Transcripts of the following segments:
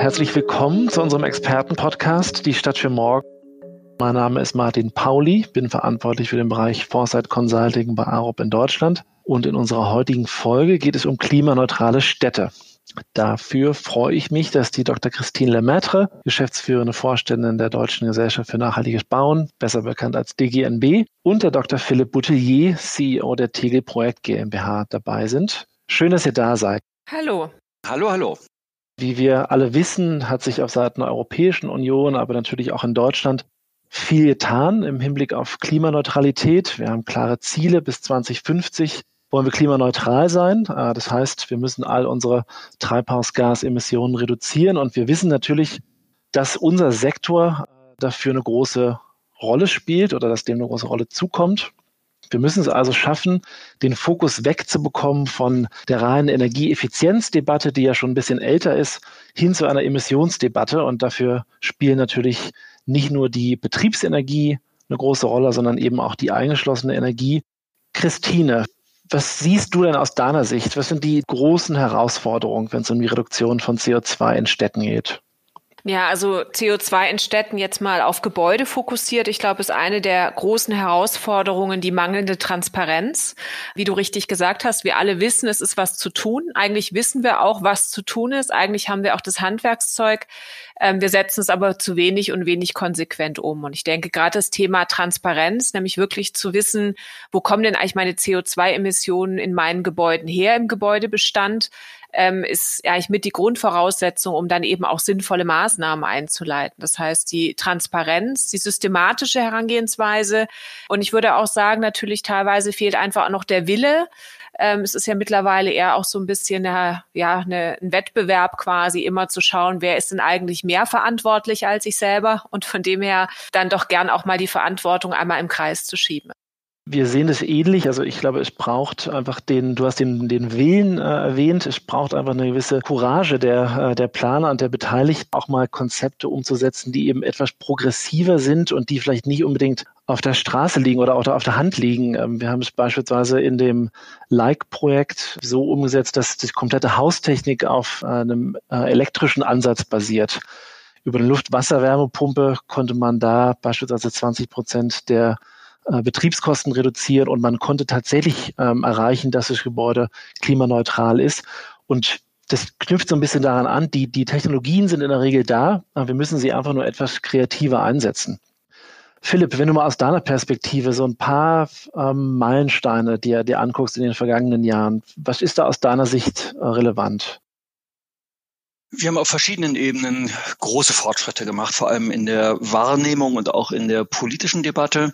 herzlich willkommen zu unserem Expertenpodcast Die Stadt für morgen. Mein Name ist Martin Pauli, bin verantwortlich für den Bereich Foresight Consulting bei AROP in Deutschland. Und in unserer heutigen Folge geht es um klimaneutrale Städte. Dafür freue ich mich, dass die Dr. Christine Lemaitre, geschäftsführende Vorständin der Deutschen Gesellschaft für nachhaltiges Bauen, besser bekannt als DGNB, und der Dr. Philipp Boutelier, CEO der Tegel Projekt GmbH, dabei sind. Schön, dass ihr da seid. Hallo. Hallo, hallo. Wie wir alle wissen, hat sich auf Seiten der Europäischen Union, aber natürlich auch in Deutschland viel getan im Hinblick auf Klimaneutralität. Wir haben klare Ziele. Bis 2050 wollen wir klimaneutral sein. Äh, das heißt, wir müssen all unsere Treibhausgasemissionen reduzieren. Und wir wissen natürlich, dass unser Sektor dafür eine große Rolle spielt oder dass dem eine große Rolle zukommt. Wir müssen es also schaffen, den Fokus wegzubekommen von der reinen Energieeffizienzdebatte, die ja schon ein bisschen älter ist, hin zu einer Emissionsdebatte. Und dafür spielen natürlich nicht nur die Betriebsenergie eine große Rolle, sondern eben auch die eingeschlossene Energie. Christine, was siehst du denn aus deiner Sicht? Was sind die großen Herausforderungen, wenn es um die Reduktion von CO2 in Städten geht? Ja, also CO2 in Städten jetzt mal auf Gebäude fokussiert. Ich glaube, ist eine der großen Herausforderungen die mangelnde Transparenz. Wie du richtig gesagt hast, wir alle wissen, es ist was zu tun. Eigentlich wissen wir auch, was zu tun ist. Eigentlich haben wir auch das Handwerkszeug. Ähm, wir setzen es aber zu wenig und wenig konsequent um. Und ich denke, gerade das Thema Transparenz, nämlich wirklich zu wissen, wo kommen denn eigentlich meine CO2-Emissionen in meinen Gebäuden her im Gebäudebestand, ähm, ist ja eigentlich mit die Grundvoraussetzung, um dann eben auch sinnvolle Maßnahmen einzuleiten. Das heißt, die Transparenz, die systematische Herangehensweise. Und ich würde auch sagen, natürlich teilweise fehlt einfach auch noch der Wille, ähm, es ist ja mittlerweile eher auch so ein bisschen eine, ja, eine, ein Wettbewerb quasi, immer zu schauen, wer ist denn eigentlich mehr verantwortlich als ich selber und von dem her dann doch gern auch mal die Verantwortung einmal im Kreis zu schieben. Wir sehen es ähnlich. Also ich glaube, es braucht einfach den, du hast den, den Willen äh, erwähnt, es braucht einfach eine gewisse Courage der, äh, der Planer und der Beteiligten, auch mal Konzepte umzusetzen, die eben etwas progressiver sind und die vielleicht nicht unbedingt auf der Straße liegen oder auch auf der Hand liegen. Ähm, wir haben es beispielsweise in dem Like-Projekt so umgesetzt, dass die komplette Haustechnik auf einem äh, elektrischen Ansatz basiert. Über eine Luft-Wasser-Wärmepumpe konnte man da beispielsweise 20 Prozent der äh, Betriebskosten reduzieren und man konnte tatsächlich ähm, erreichen, dass das Gebäude klimaneutral ist. Und das knüpft so ein bisschen daran an, die, die Technologien sind in der Regel da, aber wir müssen sie einfach nur etwas kreativer einsetzen. Philipp, wenn du mal aus deiner Perspektive so ein paar ähm, Meilensteine dir, dir anguckst in den vergangenen Jahren, was ist da aus deiner Sicht äh, relevant? Wir haben auf verschiedenen Ebenen große Fortschritte gemacht, vor allem in der Wahrnehmung und auch in der politischen Debatte.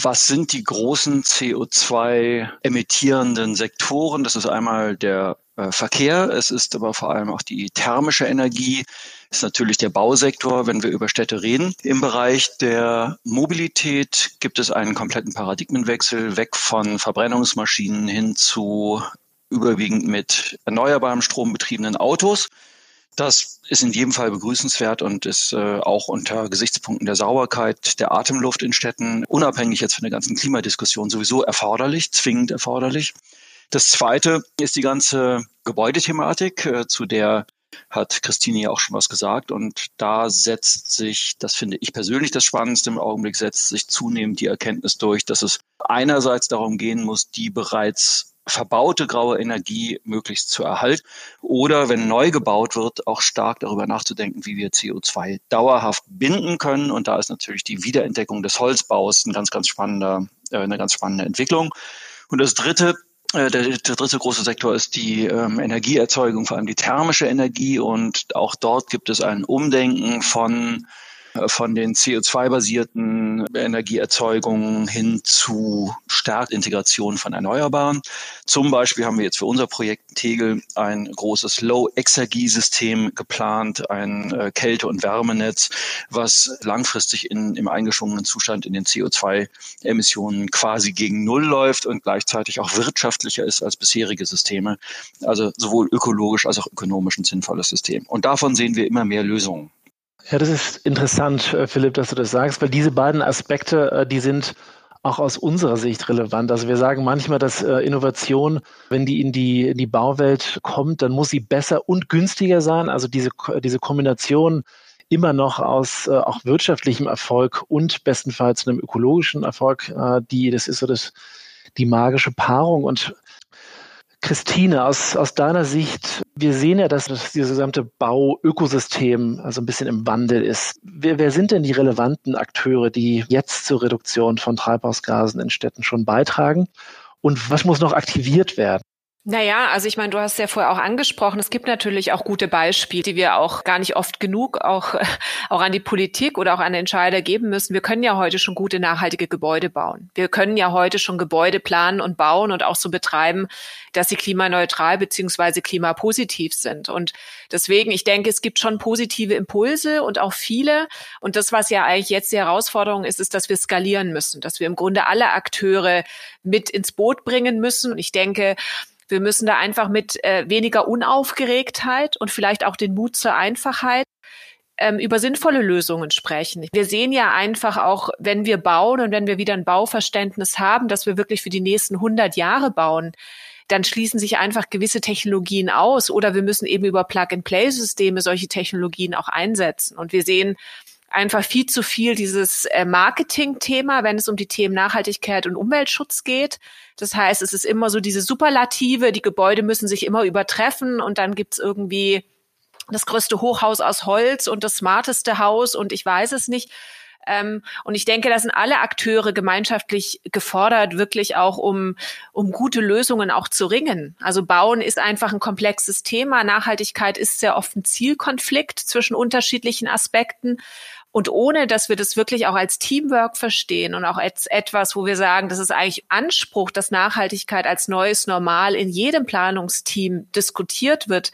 Was sind die großen CO2 emittierenden Sektoren? Das ist einmal der äh, Verkehr, es ist aber vor allem auch die thermische Energie, ist natürlich der Bausektor, wenn wir über Städte reden. Im Bereich der Mobilität gibt es einen kompletten Paradigmenwechsel weg von Verbrennungsmaschinen hin zu überwiegend mit erneuerbarem Strom betriebenen Autos. Das ist in jedem Fall begrüßenswert und ist äh, auch unter Gesichtspunkten der Sauberkeit der Atemluft in Städten, unabhängig jetzt von der ganzen Klimadiskussion, sowieso erforderlich, zwingend erforderlich. Das Zweite ist die ganze Gebäudethematik, äh, zu der hat Christine ja auch schon was gesagt. Und da setzt sich, das finde ich persönlich das Spannendste im Augenblick, setzt sich zunehmend die Erkenntnis durch, dass es einerseits darum gehen muss, die bereits verbaute graue Energie möglichst zu erhalten oder wenn neu gebaut wird, auch stark darüber nachzudenken, wie wir CO2 dauerhaft binden können. Und da ist natürlich die Wiederentdeckung des Holzbaus ein ganz, ganz spannender, äh, eine ganz spannende Entwicklung. Und das dritte, äh, der, der dritte große Sektor ist die ähm, Energieerzeugung, vor allem die thermische Energie. Und auch dort gibt es ein Umdenken von von den CO2-basierten Energieerzeugungen hin zu stark Integration von Erneuerbaren. Zum Beispiel haben wir jetzt für unser Projekt Tegel ein großes Low-Exergie-System geplant, ein äh, Kälte- und Wärmenetz, was langfristig in, im eingeschwungenen Zustand in den CO2-Emissionen quasi gegen Null läuft und gleichzeitig auch wirtschaftlicher ist als bisherige Systeme. Also sowohl ökologisch als auch ökonomisch ein sinnvolles System. Und davon sehen wir immer mehr Lösungen. Ja, das ist interessant, äh, Philipp, dass du das sagst, weil diese beiden Aspekte, äh, die sind auch aus unserer Sicht relevant. Also wir sagen manchmal, dass äh, Innovation, wenn die in die, in die Bauwelt kommt, dann muss sie besser und günstiger sein. Also diese, diese Kombination immer noch aus äh, auch wirtschaftlichem Erfolg und bestenfalls einem ökologischen Erfolg, äh, die, das ist so das, die magische Paarung. Und Christine, aus, aus deiner Sicht, wir sehen ja, dass das gesamte Bauökosystem also ein bisschen im Wandel ist. Wer, wer sind denn die relevanten Akteure, die jetzt zur Reduktion von Treibhausgasen in Städten schon beitragen? Und was muss noch aktiviert werden? Naja, also ich meine, du hast ja vorher auch angesprochen, es gibt natürlich auch gute Beispiele, die wir auch gar nicht oft genug auch, auch an die Politik oder auch an Entscheider geben müssen. Wir können ja heute schon gute, nachhaltige Gebäude bauen. Wir können ja heute schon Gebäude planen und bauen und auch so betreiben, dass sie klimaneutral beziehungsweise klimapositiv sind. Und deswegen, ich denke, es gibt schon positive Impulse und auch viele. Und das, was ja eigentlich jetzt die Herausforderung ist, ist, dass wir skalieren müssen, dass wir im Grunde alle Akteure mit ins Boot bringen müssen. Und ich denke, wir müssen da einfach mit äh, weniger Unaufgeregtheit und vielleicht auch den Mut zur Einfachheit ähm, über sinnvolle Lösungen sprechen. Wir sehen ja einfach auch, wenn wir bauen und wenn wir wieder ein Bauverständnis haben, dass wir wirklich für die nächsten 100 Jahre bauen, dann schließen sich einfach gewisse Technologien aus oder wir müssen eben über Plug-and-Play-Systeme solche Technologien auch einsetzen. Und wir sehen einfach viel zu viel dieses äh, Marketing-Thema, wenn es um die Themen Nachhaltigkeit und Umweltschutz geht. Das heißt, es ist immer so diese Superlative, die Gebäude müssen sich immer übertreffen und dann gibt's irgendwie das größte Hochhaus aus Holz und das smarteste Haus und ich weiß es nicht. Ähm, und ich denke, da sind alle Akteure gemeinschaftlich gefordert, wirklich auch um, um gute Lösungen auch zu ringen. Also Bauen ist einfach ein komplexes Thema. Nachhaltigkeit ist sehr oft ein Zielkonflikt zwischen unterschiedlichen Aspekten. Und ohne, dass wir das wirklich auch als Teamwork verstehen und auch als etwas, wo wir sagen, das ist eigentlich Anspruch, dass Nachhaltigkeit als neues Normal in jedem Planungsteam diskutiert wird,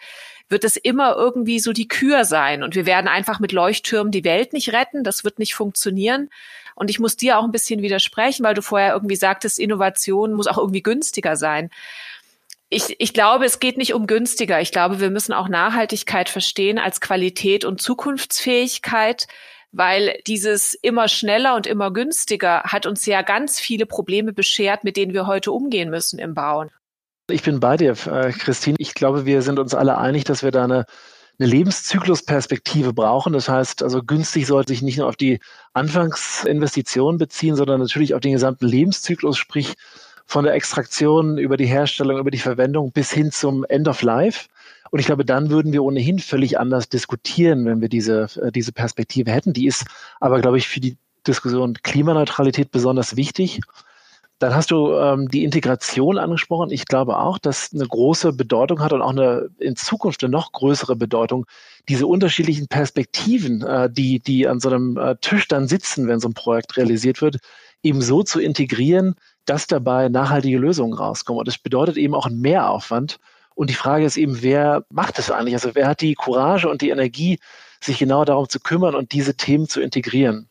wird es immer irgendwie so die Kür sein. Und wir werden einfach mit Leuchttürmen die Welt nicht retten. Das wird nicht funktionieren. Und ich muss dir auch ein bisschen widersprechen, weil du vorher irgendwie sagtest, Innovation muss auch irgendwie günstiger sein. Ich, ich glaube, es geht nicht um günstiger. Ich glaube, wir müssen auch Nachhaltigkeit verstehen als Qualität und Zukunftsfähigkeit weil dieses immer schneller und immer günstiger hat uns ja ganz viele Probleme beschert, mit denen wir heute umgehen müssen im Bauen. Ich bin bei dir, äh, Christine. Ich glaube, wir sind uns alle einig, dass wir da eine, eine Lebenszyklusperspektive brauchen. Das heißt, also günstig sollte sich nicht nur auf die Anfangsinvestitionen beziehen, sondern natürlich auf den gesamten Lebenszyklus, sprich von der Extraktion über die Herstellung, über die Verwendung bis hin zum End of Life. Und ich glaube, dann würden wir ohnehin völlig anders diskutieren, wenn wir diese, äh, diese Perspektive hätten. Die ist aber, glaube ich, für die Diskussion Klimaneutralität besonders wichtig. Dann hast du ähm, die Integration angesprochen. Ich glaube auch, dass eine große Bedeutung hat und auch eine in Zukunft eine noch größere Bedeutung, diese unterschiedlichen Perspektiven, äh, die, die an so einem äh, Tisch dann sitzen, wenn so ein Projekt realisiert wird, eben so zu integrieren, dass dabei nachhaltige Lösungen rauskommen. Und das bedeutet eben auch einen Mehraufwand. Und die Frage ist eben, wer macht das eigentlich? Also wer hat die Courage und die Energie, sich genau darum zu kümmern und diese Themen zu integrieren?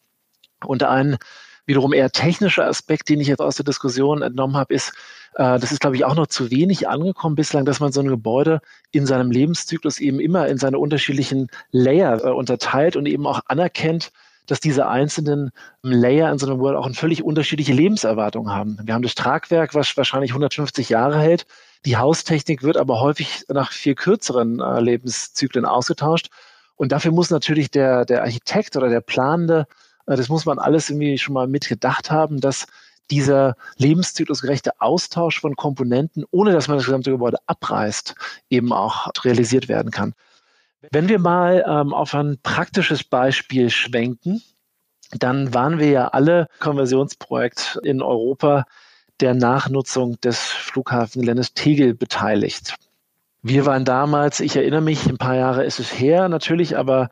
Und ein wiederum eher technischer Aspekt, den ich jetzt aus der Diskussion entnommen habe, ist, äh, das ist, glaube ich, auch noch zu wenig angekommen bislang, dass man so ein Gebäude in seinem Lebenszyklus eben immer in seine unterschiedlichen Layer äh, unterteilt und eben auch anerkennt, dass diese einzelnen Layer in so einem World auch eine völlig unterschiedliche Lebenserwartung haben. Wir haben das Tragwerk, was wahrscheinlich 150 Jahre hält. Die Haustechnik wird aber häufig nach viel kürzeren äh, Lebenszyklen ausgetauscht. Und dafür muss natürlich der, der Architekt oder der Planende, äh, das muss man alles irgendwie schon mal mitgedacht haben, dass dieser lebenszyklusgerechte Austausch von Komponenten, ohne dass man das gesamte Gebäude abreißt, eben auch realisiert werden kann. Wenn wir mal ähm, auf ein praktisches Beispiel schwenken, dann waren wir ja alle Konversionsprojekt in Europa der Nachnutzung des Flughafengeländes Tegel beteiligt. Wir waren damals, ich erinnere mich, ein paar Jahre ist es her natürlich, aber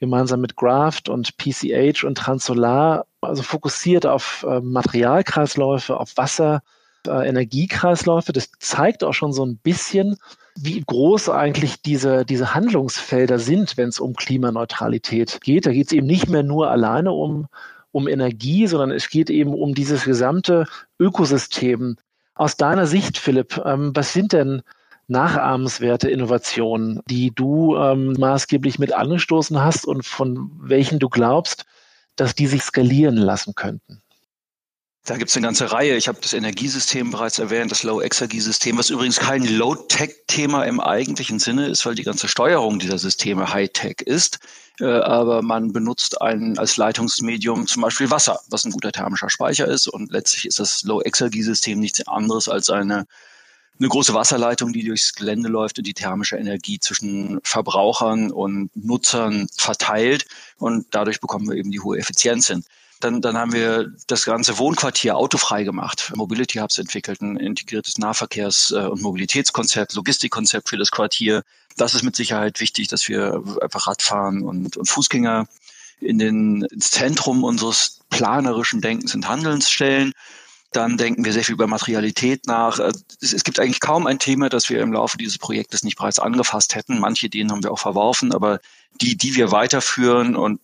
gemeinsam mit Graft und PCH und Transolar, also fokussiert auf äh, Materialkreisläufe, auf Wasser, äh, Energiekreisläufe. Das zeigt auch schon so ein bisschen, wie groß eigentlich diese, diese Handlungsfelder sind, wenn es um Klimaneutralität geht. Da geht es eben nicht mehr nur alleine um um Energie, sondern es geht eben um dieses gesamte Ökosystem. Aus deiner Sicht, Philipp, ähm, was sind denn nachahmenswerte Innovationen, die du ähm, maßgeblich mit angestoßen hast und von welchen du glaubst, dass die sich skalieren lassen könnten? Da gibt es eine ganze Reihe. Ich habe das Energiesystem bereits erwähnt, das Low-Exergie-System, was übrigens kein Low-Tech-Thema im eigentlichen Sinne ist, weil die ganze Steuerung dieser Systeme High-Tech ist. Äh, aber man benutzt ein, als Leitungsmedium zum Beispiel Wasser, was ein guter thermischer Speicher ist. Und letztlich ist das Low-Exergie-System nichts anderes als eine eine große Wasserleitung, die durchs Gelände läuft und die thermische Energie zwischen Verbrauchern und Nutzern verteilt. Und dadurch bekommen wir eben die hohe Effizienz hin. Dann, dann haben wir das ganze Wohnquartier autofrei gemacht. Mobility Hubs entwickelt, ein integriertes Nahverkehrs- äh, und Mobilitätskonzept, Logistikkonzept für das Quartier. Das ist mit Sicherheit wichtig, dass wir einfach Radfahren und, und Fußgänger in den, ins Zentrum unseres planerischen Denkens und Handelns stellen. Dann denken wir sehr viel über Materialität nach. Äh, es, gibt eigentlich kaum ein Thema, das wir im Laufe dieses Projektes nicht bereits angefasst hätten. Manche Ideen haben wir auch verworfen, aber die, die wir weiterführen und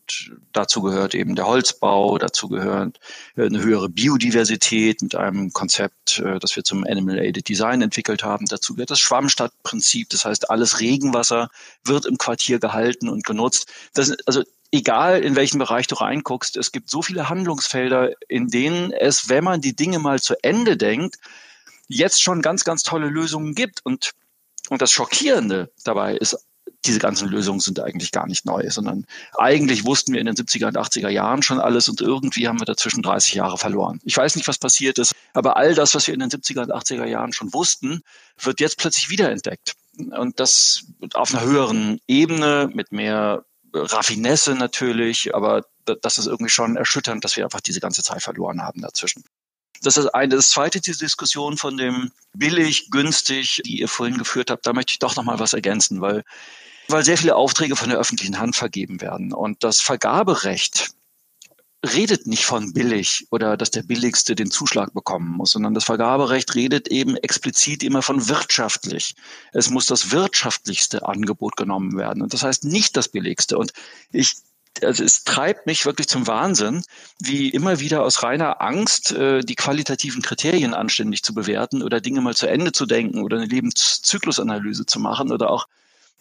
dazu gehört eben der Holzbau, dazu gehört äh, eine höhere Biodiversität mit einem Konzept, äh, das wir zum Animal Aided Design entwickelt haben. Dazu gehört das Schwammstadtprinzip. Das heißt, alles Regenwasser wird im Quartier gehalten und genutzt. Das, also egal in welchen Bereich du reinguckst, es gibt so viele Handlungsfelder, in denen es, wenn man die Dinge mal zu Ende denkt, jetzt schon ganz, ganz tolle Lösungen gibt. Und, und das Schockierende dabei ist, diese ganzen Lösungen sind eigentlich gar nicht neu, sondern eigentlich wussten wir in den 70er und 80er Jahren schon alles und irgendwie haben wir dazwischen 30 Jahre verloren. Ich weiß nicht, was passiert ist, aber all das, was wir in den 70er und 80er Jahren schon wussten, wird jetzt plötzlich wiederentdeckt. Und das auf einer höheren Ebene mit mehr Raffinesse natürlich, aber das ist irgendwie schon erschütternd, dass wir einfach diese ganze Zeit verloren haben dazwischen. Das ist eine. Das zweite, diese Diskussion von dem billig, günstig, die ihr vorhin geführt habt, da möchte ich doch noch mal was ergänzen, weil, weil sehr viele Aufträge von der öffentlichen Hand vergeben werden. Und das Vergaberecht redet nicht von billig oder dass der Billigste den Zuschlag bekommen muss, sondern das Vergaberecht redet eben explizit immer von wirtschaftlich. Es muss das wirtschaftlichste Angebot genommen werden. Und das heißt nicht das billigste. Und ich also es treibt mich wirklich zum Wahnsinn, wie immer wieder aus reiner Angst äh, die qualitativen Kriterien anständig zu bewerten oder Dinge mal zu Ende zu denken oder eine Lebenszyklusanalyse zu machen oder auch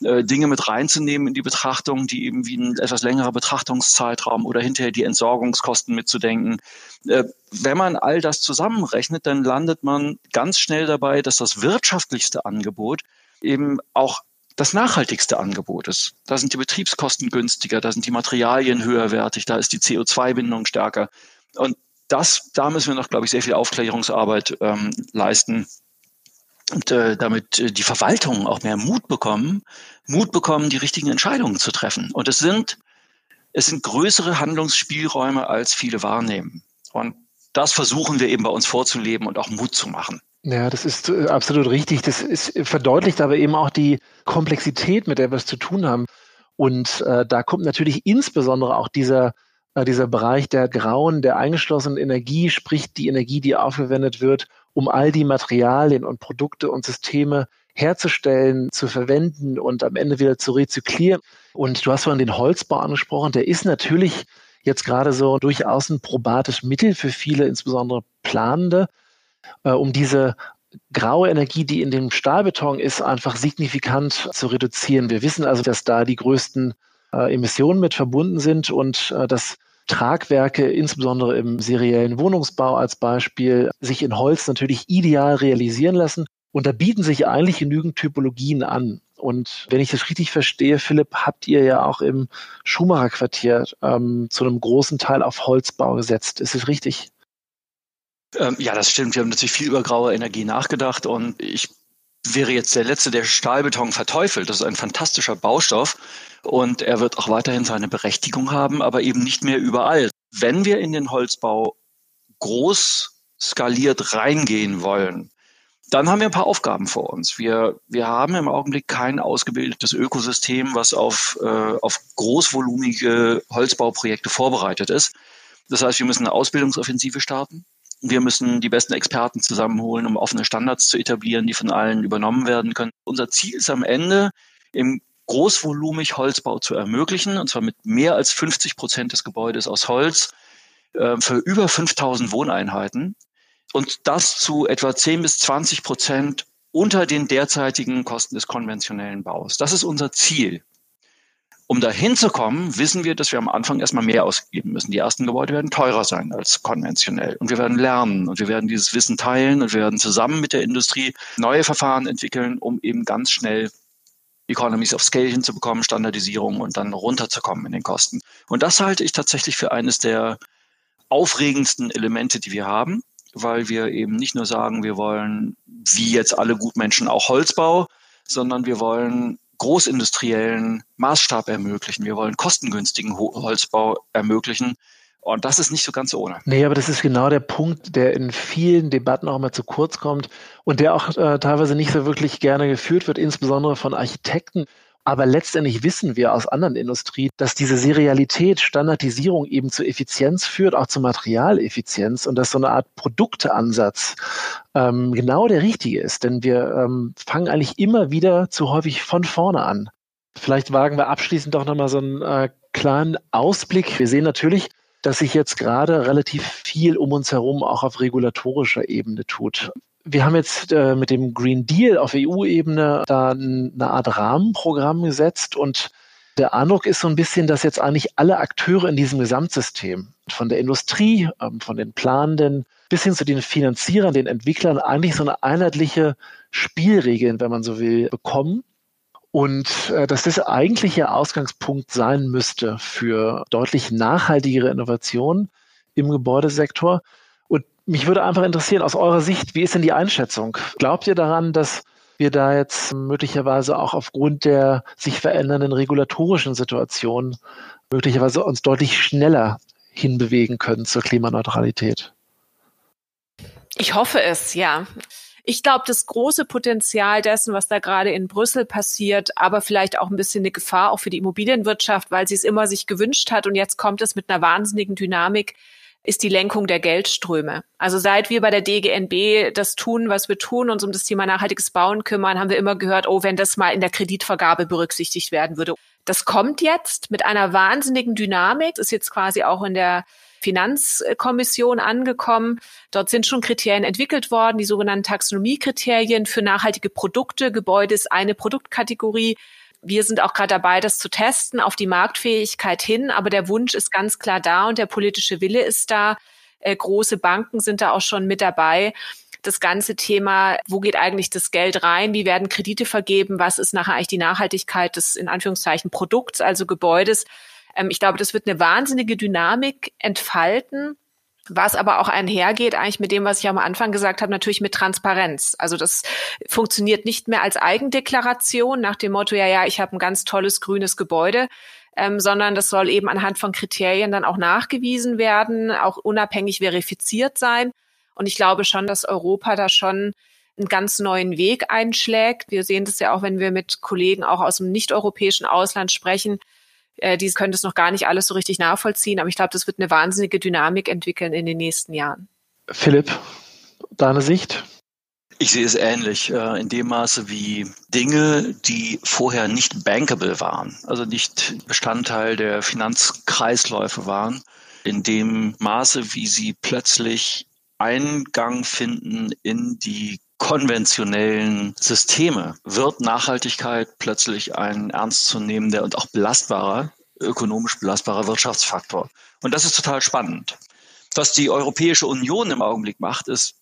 äh, Dinge mit reinzunehmen in die Betrachtung, die eben wie ein etwas längerer Betrachtungszeitraum oder hinterher die Entsorgungskosten mitzudenken. Äh, wenn man all das zusammenrechnet, dann landet man ganz schnell dabei, dass das wirtschaftlichste Angebot eben auch das nachhaltigste Angebot ist. Da sind die Betriebskosten günstiger, da sind die Materialien höherwertig, da ist die CO2-Bindung stärker. Und das, da müssen wir noch, glaube ich, sehr viel Aufklärungsarbeit ähm, leisten, und äh, damit äh, die Verwaltungen auch mehr Mut bekommen, Mut bekommen, die richtigen Entscheidungen zu treffen. Und es sind, es sind größere Handlungsspielräume, als viele wahrnehmen. Und das versuchen wir eben bei uns vorzuleben und auch Mut zu machen. Ja, das ist äh, absolut richtig. Das ist, verdeutlicht aber eben auch die Komplexität, mit der wir es zu tun haben. Und äh, da kommt natürlich insbesondere auch dieser, äh, dieser Bereich der grauen, der eingeschlossenen Energie, sprich die Energie, die aufgewendet wird, um all die Materialien und Produkte und Systeme herzustellen, zu verwenden und am Ende wieder zu rezyklieren. Und du hast vorhin den Holzbau angesprochen, der ist natürlich jetzt gerade so durchaus ein probates Mittel für viele, insbesondere Planende, äh, um diese graue Energie, die in dem Stahlbeton ist, einfach signifikant zu reduzieren. Wir wissen also, dass da die größten äh, Emissionen mit verbunden sind und äh, dass Tragwerke, insbesondere im seriellen Wohnungsbau als Beispiel, sich in Holz natürlich ideal realisieren lassen. Und da bieten sich eigentlich genügend Typologien an. Und wenn ich das richtig verstehe, Philipp, habt ihr ja auch im Schumacher Quartier ähm, zu einem großen Teil auf Holzbau gesetzt. Ist es richtig? Ähm, ja, das stimmt. Wir haben natürlich viel über graue Energie nachgedacht und ich wäre jetzt der Letzte, der Stahlbeton verteufelt. Das ist ein fantastischer Baustoff und er wird auch weiterhin seine Berechtigung haben, aber eben nicht mehr überall. Wenn wir in den Holzbau groß skaliert reingehen wollen, dann haben wir ein paar Aufgaben vor uns. Wir, wir haben im Augenblick kein ausgebildetes Ökosystem, was auf, äh, auf großvolumige Holzbauprojekte vorbereitet ist. Das heißt, wir müssen eine Ausbildungsoffensive starten. Wir müssen die besten Experten zusammenholen, um offene Standards zu etablieren, die von allen übernommen werden können. Unser Ziel ist am Ende, im großvolumig Holzbau zu ermöglichen, und zwar mit mehr als 50 Prozent des Gebäudes aus Holz äh, für über 5000 Wohneinheiten und das zu etwa 10 bis 20 Prozent unter den derzeitigen Kosten des konventionellen Baus. Das ist unser Ziel. Um da hinzukommen, wissen wir, dass wir am Anfang erstmal mehr ausgeben müssen. Die ersten Gebäude werden teurer sein als konventionell. Und wir werden lernen und wir werden dieses Wissen teilen und wir werden zusammen mit der Industrie neue Verfahren entwickeln, um eben ganz schnell Economies of Scale hinzubekommen, Standardisierung und dann runterzukommen in den Kosten. Und das halte ich tatsächlich für eines der aufregendsten Elemente, die wir haben, weil wir eben nicht nur sagen, wir wollen, wie jetzt alle Gutmenschen, auch Holzbau, sondern wir wollen großindustriellen Maßstab ermöglichen. Wir wollen kostengünstigen Holzbau ermöglichen. Und das ist nicht so ganz ohne. Nee, aber das ist genau der Punkt, der in vielen Debatten auch immer zu kurz kommt und der auch äh, teilweise nicht so wirklich gerne geführt wird, insbesondere von Architekten. Aber letztendlich wissen wir aus anderen Industrien, dass diese Serialität, Standardisierung eben zu Effizienz führt, auch zu Materialeffizienz und dass so eine Art Produkteansatz ähm, genau der richtige ist. Denn wir ähm, fangen eigentlich immer wieder zu häufig von vorne an. Vielleicht wagen wir abschließend doch nochmal so einen äh, kleinen Ausblick. Wir sehen natürlich, dass sich jetzt gerade relativ viel um uns herum auch auf regulatorischer Ebene tut wir haben jetzt äh, mit dem Green Deal auf EU-Ebene da eine Art Rahmenprogramm gesetzt und der Eindruck ist so ein bisschen, dass jetzt eigentlich alle Akteure in diesem Gesamtsystem, von der Industrie, ähm, von den Planenden bis hin zu den Finanzierern, den Entwicklern, eigentlich so eine einheitliche Spielregeln, wenn man so will, bekommen. Und äh, dass das eigentlich der Ausgangspunkt sein müsste für deutlich nachhaltigere Innovationen im Gebäudesektor mich würde einfach interessieren, aus eurer Sicht, wie ist denn die Einschätzung? Glaubt ihr daran, dass wir da jetzt möglicherweise auch aufgrund der sich verändernden regulatorischen Situation möglicherweise uns deutlich schneller hinbewegen können zur Klimaneutralität? Ich hoffe es, ja. Ich glaube, das große Potenzial dessen, was da gerade in Brüssel passiert, aber vielleicht auch ein bisschen eine Gefahr auch für die Immobilienwirtschaft, weil sie es immer sich gewünscht hat und jetzt kommt es mit einer wahnsinnigen Dynamik, ist die Lenkung der Geldströme. Also seit wir bei der DGNB das tun, was wir tun, uns um das Thema nachhaltiges Bauen kümmern, haben wir immer gehört, oh, wenn das mal in der Kreditvergabe berücksichtigt werden würde. Das kommt jetzt mit einer wahnsinnigen Dynamik, ist jetzt quasi auch in der Finanzkommission angekommen. Dort sind schon Kriterien entwickelt worden, die sogenannten Taxonomiekriterien für nachhaltige Produkte. Gebäude ist eine Produktkategorie. Wir sind auch gerade dabei, das zu testen auf die Marktfähigkeit hin. Aber der Wunsch ist ganz klar da und der politische Wille ist da. Äh, große Banken sind da auch schon mit dabei. Das ganze Thema, wo geht eigentlich das Geld rein? Wie werden Kredite vergeben? Was ist nachher eigentlich die Nachhaltigkeit des, in Anführungszeichen, Produkts, also Gebäudes? Ähm, ich glaube, das wird eine wahnsinnige Dynamik entfalten was aber auch einhergeht eigentlich mit dem, was ich am Anfang gesagt habe, natürlich mit Transparenz. Also das funktioniert nicht mehr als Eigendeklaration nach dem Motto, ja, ja, ich habe ein ganz tolles grünes Gebäude, ähm, sondern das soll eben anhand von Kriterien dann auch nachgewiesen werden, auch unabhängig verifiziert sein. Und ich glaube schon, dass Europa da schon einen ganz neuen Weg einschlägt. Wir sehen das ja auch, wenn wir mit Kollegen auch aus dem nicht-europäischen Ausland sprechen, äh, die können das noch gar nicht alles so richtig nachvollziehen, aber ich glaube, das wird eine wahnsinnige Dynamik entwickeln in den nächsten Jahren. Philipp, deine Sicht? Ich sehe es ähnlich, äh, in dem Maße wie Dinge, die vorher nicht bankable waren, also nicht Bestandteil der Finanzkreisläufe waren, in dem Maße, wie sie plötzlich Eingang finden in die konventionellen Systeme wird Nachhaltigkeit plötzlich ein ernstzunehmender und auch belastbarer, ökonomisch belastbarer Wirtschaftsfaktor. Und das ist total spannend. Was die Europäische Union im Augenblick macht, ist,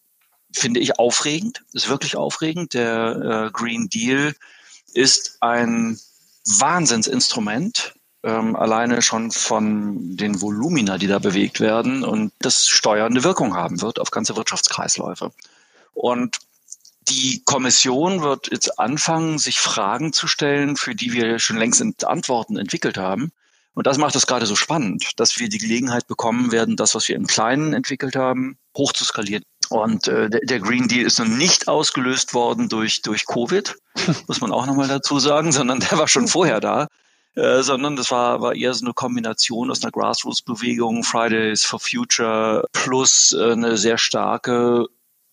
finde ich, aufregend, ist wirklich aufregend. Der äh, Green Deal ist ein Wahnsinnsinstrument, ähm, alleine schon von den Volumina, die da bewegt werden und das steuernde Wirkung haben wird auf ganze Wirtschaftskreisläufe. Und die Kommission wird jetzt anfangen, sich Fragen zu stellen, für die wir schon längst Antworten entwickelt haben. Und das macht es gerade so spannend, dass wir die Gelegenheit bekommen werden, das, was wir im Kleinen entwickelt haben, hoch zu skalieren. Und äh, der, Green Deal ist noch nicht ausgelöst worden durch, durch Covid, muss man auch nochmal dazu sagen, sondern der war schon vorher da. Äh, sondern das war, war eher so eine Kombination aus einer Grassroots-Bewegung, Fridays for Future, plus äh, eine sehr starke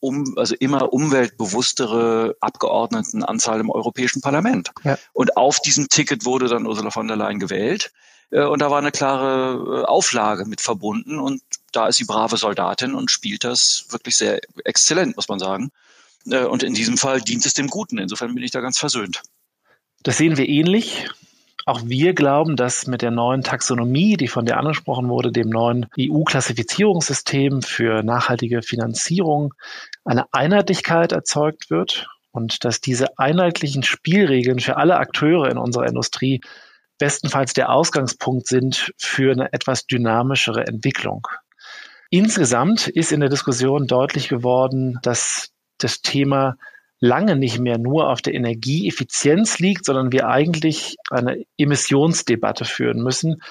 um, also immer umweltbewusstere Abgeordnetenanzahl im Europäischen Parlament. Ja. Und auf diesem Ticket wurde dann Ursula von der Leyen gewählt. Äh, und da war eine klare äh, Auflage mit verbunden. Und da ist sie brave Soldatin und spielt das wirklich sehr exzellent, muss man sagen. Äh, und in diesem Fall dient es dem Guten. Insofern bin ich da ganz versöhnt. Das sehen wir ähnlich. Auch wir glauben, dass mit der neuen Taxonomie, die von dir angesprochen wurde, dem neuen EU-Klassifizierungssystem für nachhaltige Finanzierung, eine Einheitlichkeit erzeugt wird und dass diese einheitlichen Spielregeln für alle Akteure in unserer Industrie bestenfalls der Ausgangspunkt sind für eine etwas dynamischere Entwicklung. Insgesamt ist in der Diskussion deutlich geworden, dass das Thema lange nicht mehr nur auf der Energieeffizienz liegt, sondern wir eigentlich eine Emissionsdebatte führen müssen.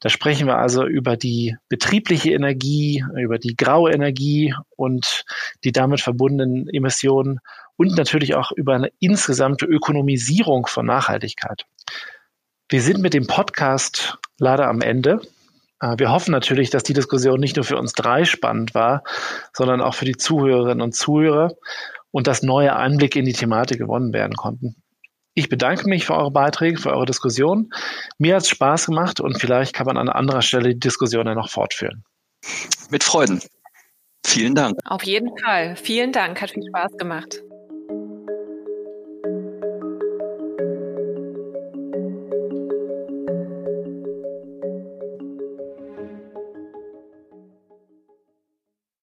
Da sprechen wir also über die betriebliche Energie, über die graue Energie und die damit verbundenen Emissionen und natürlich auch über eine insgesamte Ökonomisierung von Nachhaltigkeit. Wir sind mit dem Podcast leider am Ende. Äh, wir hoffen natürlich, dass die Diskussion nicht nur für uns drei spannend war, sondern auch für die Zuhörerinnen und Zuhörer und dass neue Einblicke in die Thematik gewonnen werden konnten. Ich bedanke mich für eure Beiträge, für eure Diskussion. Mir hat es Spaß gemacht und vielleicht kann man an anderer Stelle die Diskussion ja noch fortführen. Mit Freuden. Vielen Dank. Auf jeden Fall. Vielen Dank. Hat viel Spaß gemacht.